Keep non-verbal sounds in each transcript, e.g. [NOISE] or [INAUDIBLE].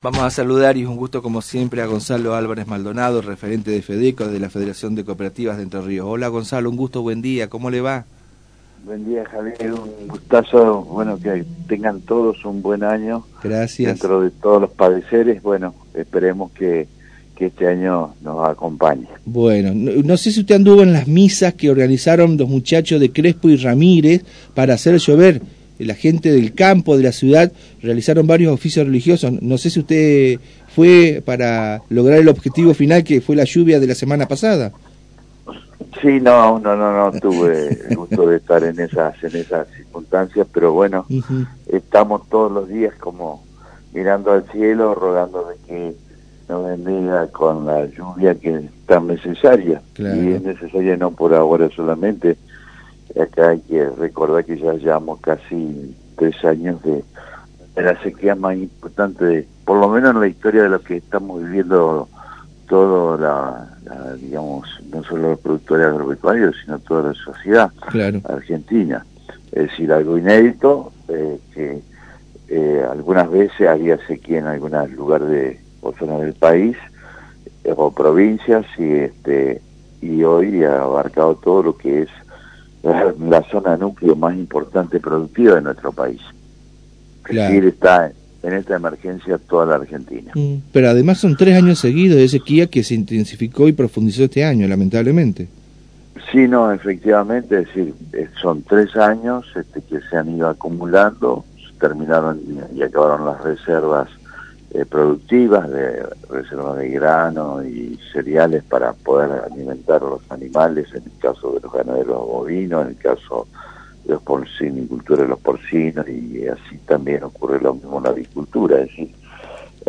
Vamos a saludar y es un gusto como siempre a Gonzalo Álvarez Maldonado, referente de FEDECO, de la Federación de Cooperativas de Entre Ríos. Hola Gonzalo, un gusto, buen día, ¿cómo le va? Buen día Javier, un gustazo, bueno, que tengan todos un buen año. Gracias. Dentro de todos los padeceres, bueno, esperemos que, este año nos acompañe. Bueno, no, sé si usted anduvo en las misas que organizaron los muchachos de Crespo y Ramírez para hacer llover la gente del campo, de la ciudad, realizaron varios oficios religiosos. No sé si usted fue para lograr el objetivo final que fue la lluvia de la semana pasada. Sí, no, no, no, no tuve el gusto de estar en esas, en esas circunstancias, pero bueno, estamos todos los días como mirando al cielo, rogando de que nos bendiga con la lluvia que es tan necesaria. Y es necesaria no por ahora solamente, acá hay que recordar que ya llevamos casi tres años de, la sequía más importante, por lo menos en la historia de lo que estamos viviendo todo la, digamos, no solo los productores agropecuarios, sino toda la sociedad argentina. Es decir, algo inédito, eh, que eh, algunas veces había sequía en algunos lugares de, o zonas del país, eh, o provincias, y, este, y hoy ha abarcado todo lo que es [LAUGHS] la zona núcleo más importante productiva de nuestro país. Es decir, está en esta emergencia toda la Argentina. Mm, pero además son tres años seguidos de sequía que se intensificó y profundizó este año, lamentablemente. Sí, no, efectivamente, es decir, son tres años este, que se han ido acumulando, terminaron y acabaron las reservas eh, productivas, de reservas de grano y cereales para poder alimentar a los animales, en el caso de los ganaderos bovinos, en el caso de los porcinicultores, los porcinos, y así también ocurre lo mismo en la avicultura, es decir,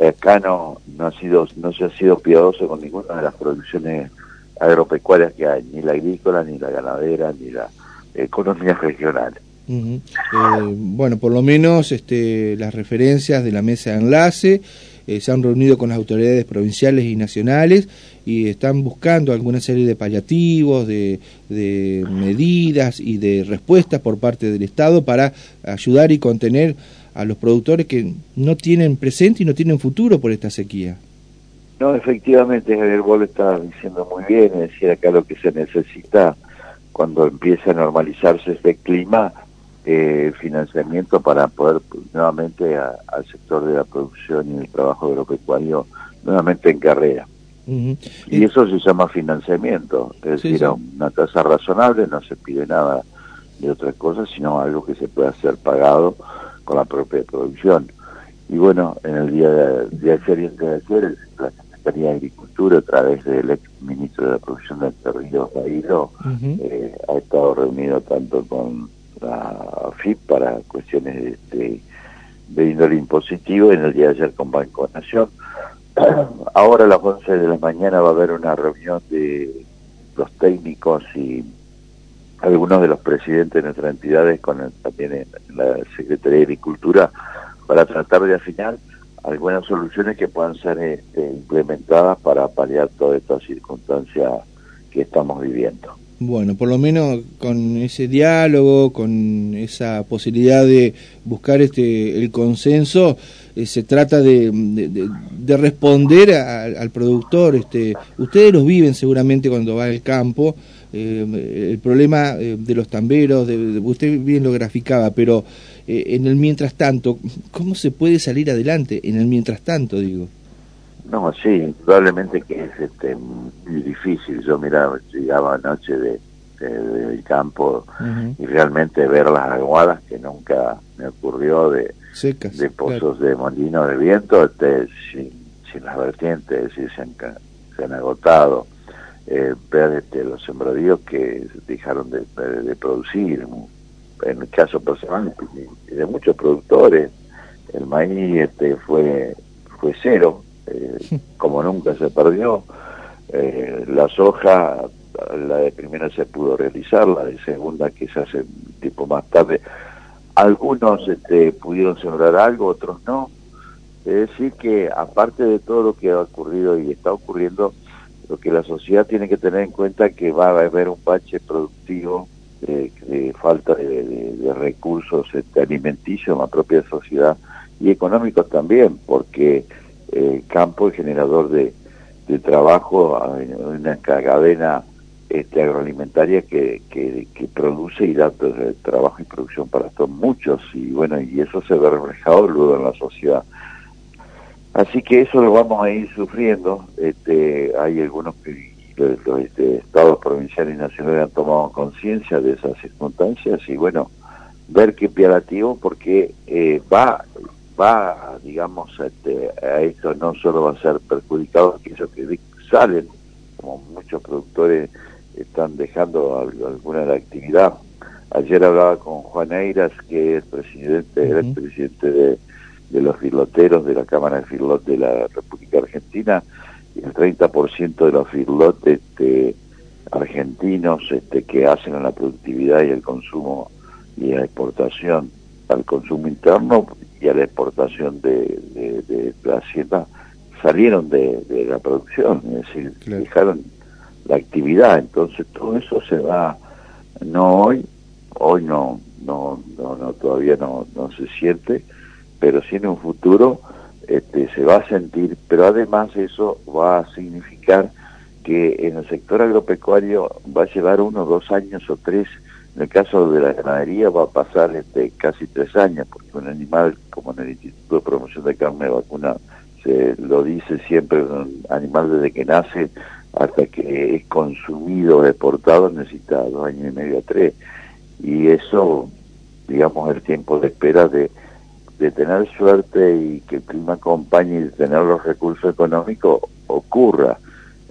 acá no, no, ha sido, no se ha sido piadoso con ninguna de las producciones agropecuarias que hay, ni la agrícola, ni la ganadera, ni la economía [LAUGHS] regional. Eh, bueno, por lo menos este, las referencias de la mesa de enlace eh, se han reunido con las autoridades provinciales y nacionales y están buscando alguna serie de paliativos, de, de medidas y de respuestas por parte del Estado para ayudar y contener a los productores que no tienen presente y no tienen futuro por esta sequía. No, efectivamente, Javier, vos lo diciendo muy bien, es decir, acá lo que se necesita cuando empieza a normalizarse este clima eh, financiamiento para poder pues, nuevamente al sector de la producción y el trabajo agropecuario nuevamente en carrera. Y eso se llama financiamiento, es decir, una tasa razonable, no se pide nada de otra cosa, sino algo que se pueda ser pagado con la propia producción. Y bueno, en el día de, ayer y el día de ayer, la Secretaría de Agricultura, a través del ex ministro de la Producción de Ríos Bailo, eh, ha estado reunido tanto con la FIP para cuestiones de, de índole impositivo en el día de ayer con Banco Nación. [CLEARS THROAT] Ahora a las 11 de la mañana va a haber una reunión de los técnicos y algunos de los presidentes de nuestras entidades con también en la Secretaría de Agricultura para tratar de afinar algunas soluciones que puedan ser este, implementadas para paliar toda esta circunstancia que estamos viviendo. Bueno, por lo menos con ese diálogo, con esa posibilidad de buscar este el consenso, eh, se trata de, de, responder al productor. Este, ustedes los viven seguramente cuando va al campo. Eh, el problema eh, de los tamberos, de, usted bien lo graficaba, pero en el mientras tanto, ¿cómo se puede salir adelante? En el mientras tanto, digo. No, sí, probablemente que es este, muy difícil. Yo miraba, llegaba anoche de, del campo y realmente ver las aguadas que nunca me ocurrió de, de pozos de molino de viento este, sin, sin las vertientes, se han, se han agotado. Eh, ver este, los sembradíos que dejaron de, de, producir, en el caso personal de muchos productores, el maíz este, fue, fue cero eh, como nunca se perdió. Eh, la soja, la de primera se pudo realizar, la de segunda se hace tipo más tarde. Algunos este, pudieron sembrar algo, otros no. Es decir, que aparte de todo lo que ha ocurrido y está ocurriendo, lo que la sociedad tiene que tener en cuenta que va a haber un bache productivo de, falta de, recursos este, alimenticios en la propia sociedad y económicos también, porque campo y generador de, de trabajo en una cadena este, agroalimentaria que, que, produce y da trabajo y producción para todos muchos. Y bueno y eso se ve reflejado luego en la sociedad. Así que eso lo vamos a ir sufriendo. Este hay algunos que los, este, estados provinciales y nacionales han tomado conciencia de esas circunstancias y bueno ver qué piadativo porque eh, va va digamos este, a esto no solo va a ser perjudicado aquellos que salen como muchos productores están dejando alguna de la actividad. Ayer hablaba con Juan Eiras, que es presidente, el presidente de, los filoteros de la Cámara de Filot de la República Argentina, y el 30% de los filotes este, argentinos este, que hacen a la productividad y el consumo y la exportación al consumo interno y a la exportación de, de, la hacienda salieron de, la producción, es decir, dejaron la actividad. Entonces todo eso se va, no hoy, hoy no, no, no, no todavía no, no se siente, pero sí en un futuro este, se va a sentir, pero además eso va a significar que en el sector agropecuario va a llevar uno, dos años o tres, en el caso de la ganadería va a pasar este, casi tres años, porque un animal, como en el Instituto de Promoción de Carne Vacuna se lo dice siempre, un animal desde que nace hasta que es consumido, deportado, necesita dos años y medio tres. Y eso, digamos, el tiempo de espera de, de tener suerte y que el clima acompañe y de tener los recursos económicos ocurra.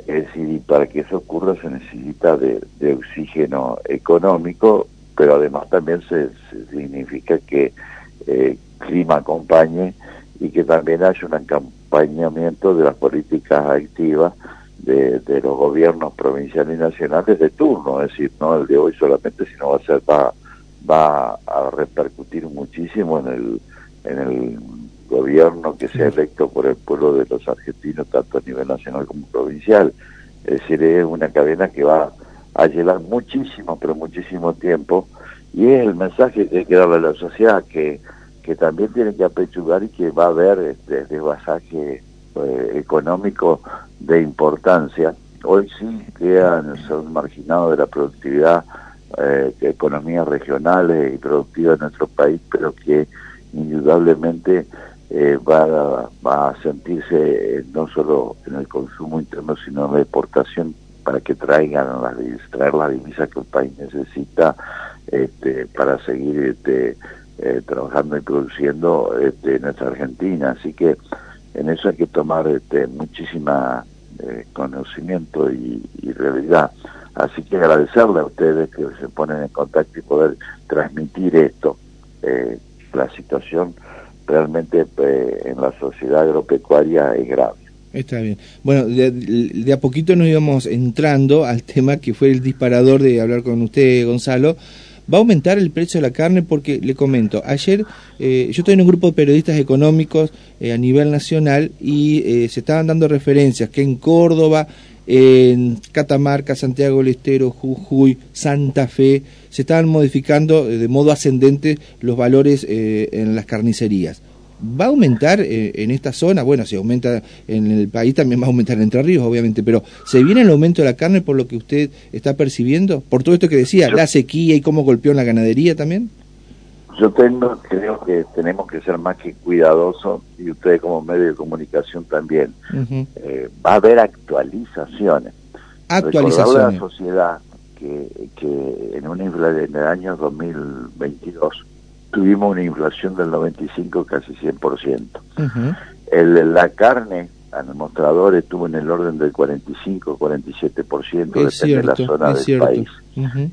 Es decir, para que eso ocurra se necesita de, oxígeno económico, pero además también se, significa que eh, clima acompañe y que también haya un acompañamiento de las políticas activas de, los gobiernos provinciales y nacionales de turno, es decir, no el de hoy solamente, sino va a ser va, va a repercutir muchísimo en el en el gobierno que sea electo por el pueblo de los argentinos, tanto a nivel nacional como provincial. Es decir, es una cadena que va a llevar muchísimo, pero muchísimo tiempo, y es el mensaje que hay que darle a la sociedad, que, que también tiene que apechugar y que va a haber este desvasaje eh, económico de importancia. Hoy sí quedan son marginados de la productividad, eh, economías regionales y productivas de nuestro país, pero que indudablemente eh, va, a sentirse no solo en el consumo interno, sino en la exportación para que traigan las, traer las divisas que el país necesita este, para seguir este, eh, trabajando y produciendo este, en nuestra Argentina. Así que en eso hay que tomar este, muchísima eh, conocimiento y, realidad. Así que agradecerle a ustedes que se ponen en contacto y poder transmitir esto. Eh, la situación realmente eh, en la sociedad agropecuaria es grave. Está bien. Bueno, de, a poquito nos íbamos entrando al tema que fue el disparador de hablar con usted, Gonzalo, va a aumentar el precio de la carne porque, le comento, ayer eh, yo estoy en un grupo de periodistas económicos eh, a nivel nacional y eh, se estaban dando referencias que en Córdoba, en Catamarca, Santiago del Estero, Jujuy, Santa Fe, se estaban modificando de modo ascendente los valores en las carnicerías. ¿Va a aumentar eh, en esta zona? Bueno, si aumenta en el país, también va a aumentar en Entre Ríos, obviamente, pero ¿se viene el aumento de la carne por lo que usted está percibiendo? Por todo esto que decía, la sequía y cómo golpeó en la ganadería también. Yo tengo, creo que tenemos que ser más que cuidadosos, y ustedes como medio de comunicación también. Eh, va a haber actualizaciones. Actualizaciones. a la sociedad que, que en, una, en el año 2022 tuvimos una inflación del 95, casi 100%. el, la carne al mostrador estuvo en el orden del 45, 47%, depende de la zona del país.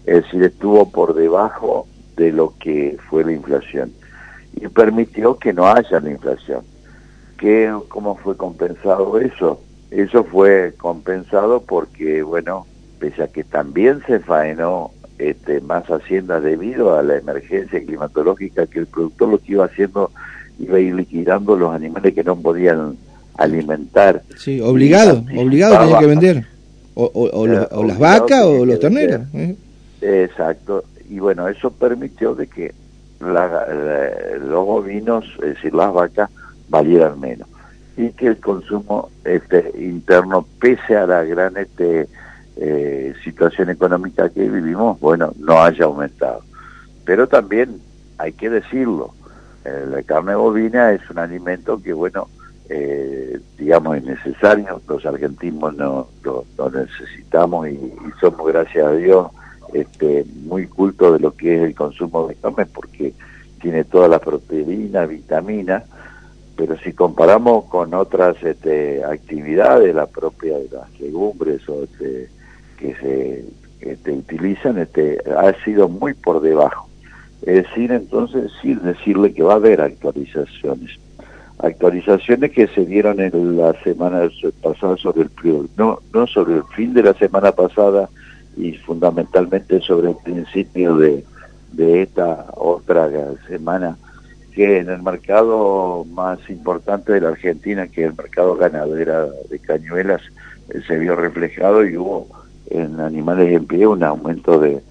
Es decir, estuvo por debajo de lo que fue la inflación y permitió que no haya la inflación. ¿Qué, ¿Cómo fue compensado eso? Eso fue compensado porque, bueno, pese a que también se faenó este, más hacienda debido a la emergencia climatológica que el productor lo que iba haciendo iba a ir liquidando los animales que no podían alimentar. Sí, obligado, obligado tenía que vender. O, o, eh, las vacas o los terneros. ¿eh? Exacto. Y bueno, eso permitió de que la, los bovinos, es decir, las vacas, valieran menos. y que el consumo este interno, pese a la gran este, eh, situación económica que vivimos, bueno, no haya aumentado. Pero también hay que decirlo, eh, la carne bovina es un alimento que, bueno, eh, digamos, es necesario, los argentinos no lo, necesitamos y, somos, gracias a Dios, este, muy cultos de lo que es el consumo de carne porque tiene toda la proteína, vitamina, pero si comparamos con otras este, actividades, la propia de las legumbres o este, que se utilizan, este, ha sido muy por debajo. Es decir, entonces, sí, decirle que va a haber actualizaciones. Actualizaciones que se dieron en la semana pasada sobre el no, no sobre el fin de la semana pasada y fundamentalmente sobre el principio de, de esta otra semana que en el mercado más importante de la Argentina, que es el mercado ganadera de cañuelas, eh, se vio reflejado y hubo en animales en pie un aumento de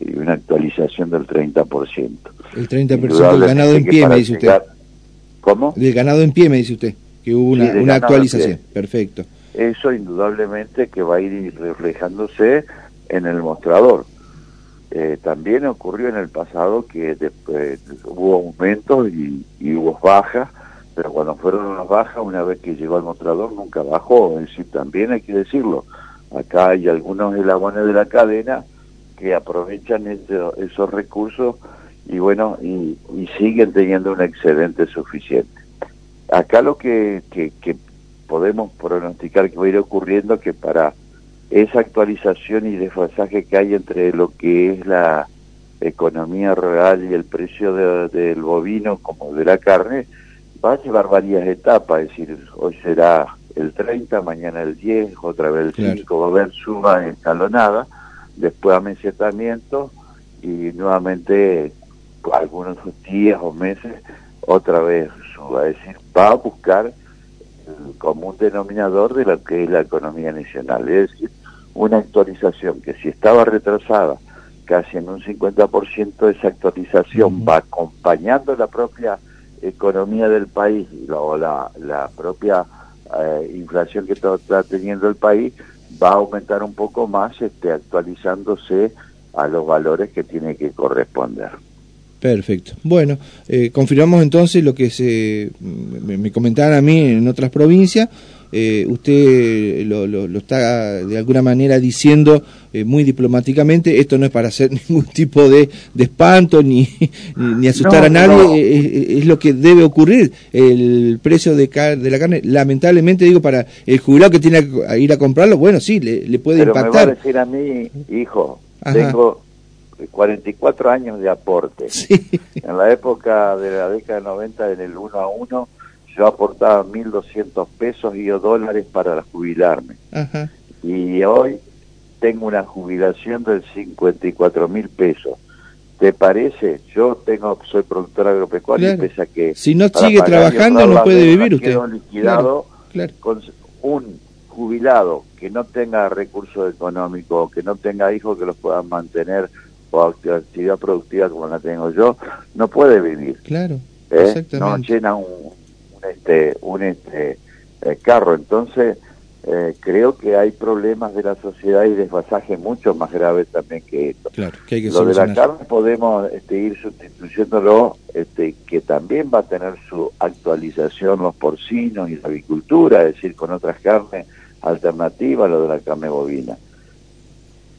y una actualización del 30%. El 30% del ganado en pie, me dice usted. ¿Cómo? Del ganado en pie, me dice usted, que hubo una, una actualización. Perfecto. Eso indudablemente que va a ir reflejándose en el mostrador. Eh, también ocurrió en el pasado que después hubo aumentos y, hubo bajas, pero cuando fueron las bajas, una vez que llegó al mostrador, nunca bajó. Es decir, también hay que decirlo, acá hay algunos eslabones de la cadena que aprovechan esos recursos y bueno, y, siguen teniendo un excedente suficiente. Acá lo que, podemos pronosticar que va a ir ocurriendo que para esa actualización y desfasaje que hay entre lo que es la economía real y el precio del bovino como de la carne, va a llevar varias etapas, es decir, hoy será el 30, mañana el 10, otra vez el 5, va a haber suba escalonada, después amencetamiento y nuevamente algunos días o meses otra vez suba, es decir, va a buscar el común denominador de lo que es la economía nacional, es decir, una actualización que si estaba retrasada casi en un 50%, esa actualización va acompañando la propia economía del país o la, la propia eh, inflación que está, teniendo el país, va a aumentar un poco más este, actualizándose a los valores que tiene que corresponder. Perfecto. Bueno, eh, confirmamos entonces lo que se me, me comentaban a mí en otras provincias, eh, usted lo, lo, está de alguna manera diciendo eh, muy diplomáticamente, esto no es para hacer [LAUGHS] ningún tipo de, de espanto ni, ni, asustar a nadie, eh, es, lo que debe ocurrir. El precio de, de la carne, lamentablemente digo, para el jubilado que tiene que ir a comprarlo, bueno, sí, le, puede impactar. Me va a decir a mí, hijo, tengo 44 años de aporte. [LAUGHS] En la época de la década de 90, en el 1 a 1, yo aportaba 1.200 pesos y o dólares para jubilarme. Y hoy tengo una jubilación del 54 mil pesos. ¿Te parece? Yo tengo soy productor agropecuario y pese a que... Si no sigue trabajando no puede vivir usted. liquidado con un jubilado que no tenga recursos económicos, que no tenga hijos que los puedan mantener o actividad productiva como la tengo yo, no puede vivir. Claro, ¿Eh? exactamente. No llena un, este un este eh, carro. Entonces eh, creo que hay problemas de la sociedad y desfasaje mucho más graves también que esto. Claro, que hay que Lo de la carne podemos este, ir sustituyéndolo, este, que también va a tener su actualización los porcinos y la avicultura, es decir, con otras carnes alternativas a lo de la carne bovina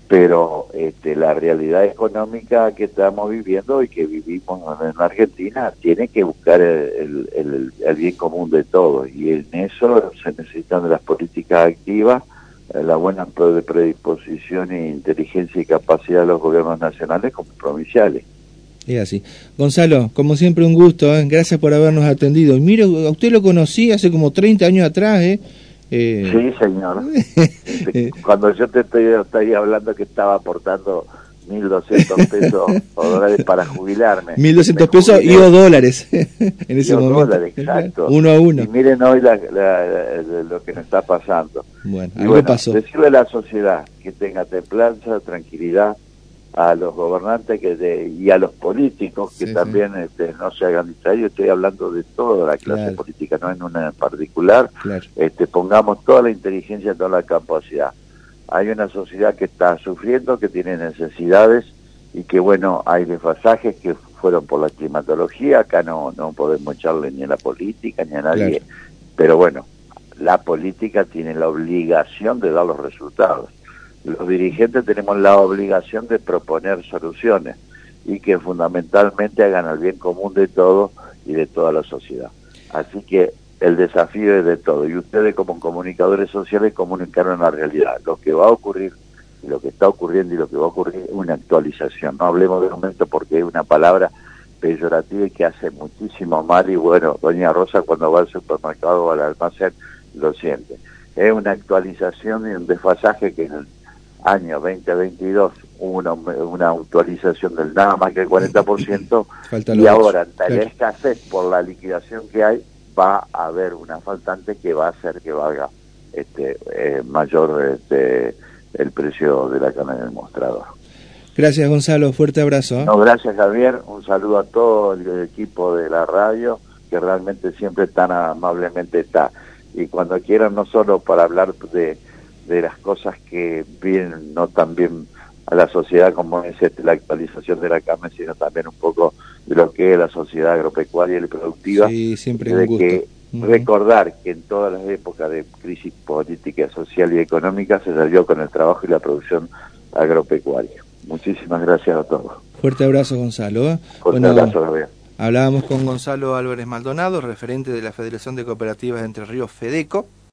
pero este, la realidad económica que estamos viviendo y que vivimos en Argentina tiene que buscar el, el, bien común de todos y en eso se necesitan de las políticas activas, eh, la buena predisposición e inteligencia y capacidad de los gobiernos nacionales como provinciales. Es así. Gonzalo, como siempre un gusto, ¿eh? gracias por habernos atendido. Mire, a usted lo conocí hace como 30 años atrás, ¿eh? Eh, sí, señor. [LAUGHS] Cuando yo te estoy, hablando que estaba aportando 1.200 [LAUGHS] pesos o dólares para jubilarme. 1.200 pesos y o dólares [LAUGHS] en ese momento. Dólares, exacto. Uno a uno. Y miren hoy lo que nos está pasando. Bueno, algo pasó. Decirle a la sociedad que tenga templanza, tranquilidad, a los gobernantes que y a los políticos que también Este, no se hagan distraídos. Estoy hablando de toda la clase política, no en una en particular. Este, pongamos toda la inteligencia, toda la capacidad. Hay una sociedad que está sufriendo, que tiene necesidades y que, bueno, hay desfasajes que fueron por la climatología. Acá no, no podemos echarle ni a la política ni a nadie. Pero bueno, la política tiene la obligación de dar los resultados los dirigentes tenemos la obligación de proponer soluciones y que fundamentalmente hagan el bien común de todos y de toda la sociedad. Así que el desafío es de todo y ustedes como comunicadores sociales comunicaron la realidad, lo que va a ocurrir lo que está ocurriendo y lo que va a ocurrir es una actualización. No hablemos de momento porque es una palabra peyorativa y que hace muchísimo mal y bueno, doña Rosa cuando va al supermercado o al almacén lo siente. Es una actualización y un desfasaje que en el año 2022 hubo una, una actualización del nada más que el 40% [LAUGHS] y ahora, tal escasez por la liquidación que hay, va a haber una faltante que va a hacer que valga este eh, mayor este, el precio de la carne del mostrador. Gracias Gonzalo, fuerte abrazo. ¿eh? No, gracias Javier, un saludo a todo el equipo de la radio que realmente siempre tan amablemente está. Y cuando quieran, no solo para hablar de de las cosas que vienen no tan bien a la sociedad como es este, la actualización de la carne, sino también un poco de lo que es la sociedad agropecuaria y productiva. Sí, siempre de que recordar que en todas las épocas de crisis política, social y económica se salió con el trabajo y la producción agropecuaria. Muchísimas gracias a todos. Fuerte abrazo, Gonzalo. ¿eh? Fuerte abrazo, Gabriel. Hablábamos con Gonzalo Álvarez Maldonado, referente de la Federación de Cooperativas de Entre Ríos, FEDECO.